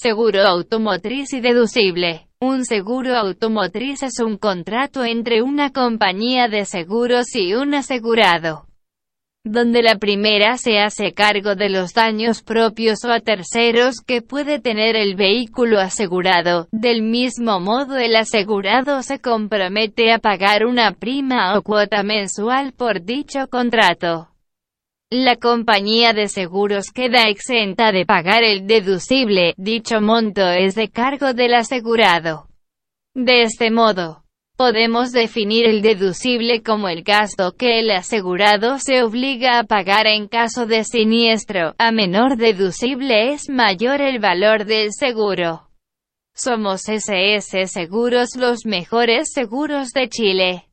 Seguro automotriz y deducible. Un seguro automotriz es un contrato entre una compañía de seguros y un asegurado donde la primera se hace cargo de los daños propios o a terceros que puede tener el vehículo asegurado. Del mismo modo el asegurado se compromete a pagar una prima o cuota mensual por dicho contrato. La compañía de seguros queda exenta de pagar el deducible, dicho monto es de cargo del asegurado. De este modo, Podemos definir el deducible como el gasto que el asegurado se obliga a pagar en caso de siniestro. A menor deducible es mayor el valor del seguro. Somos SS Seguros los mejores seguros de Chile.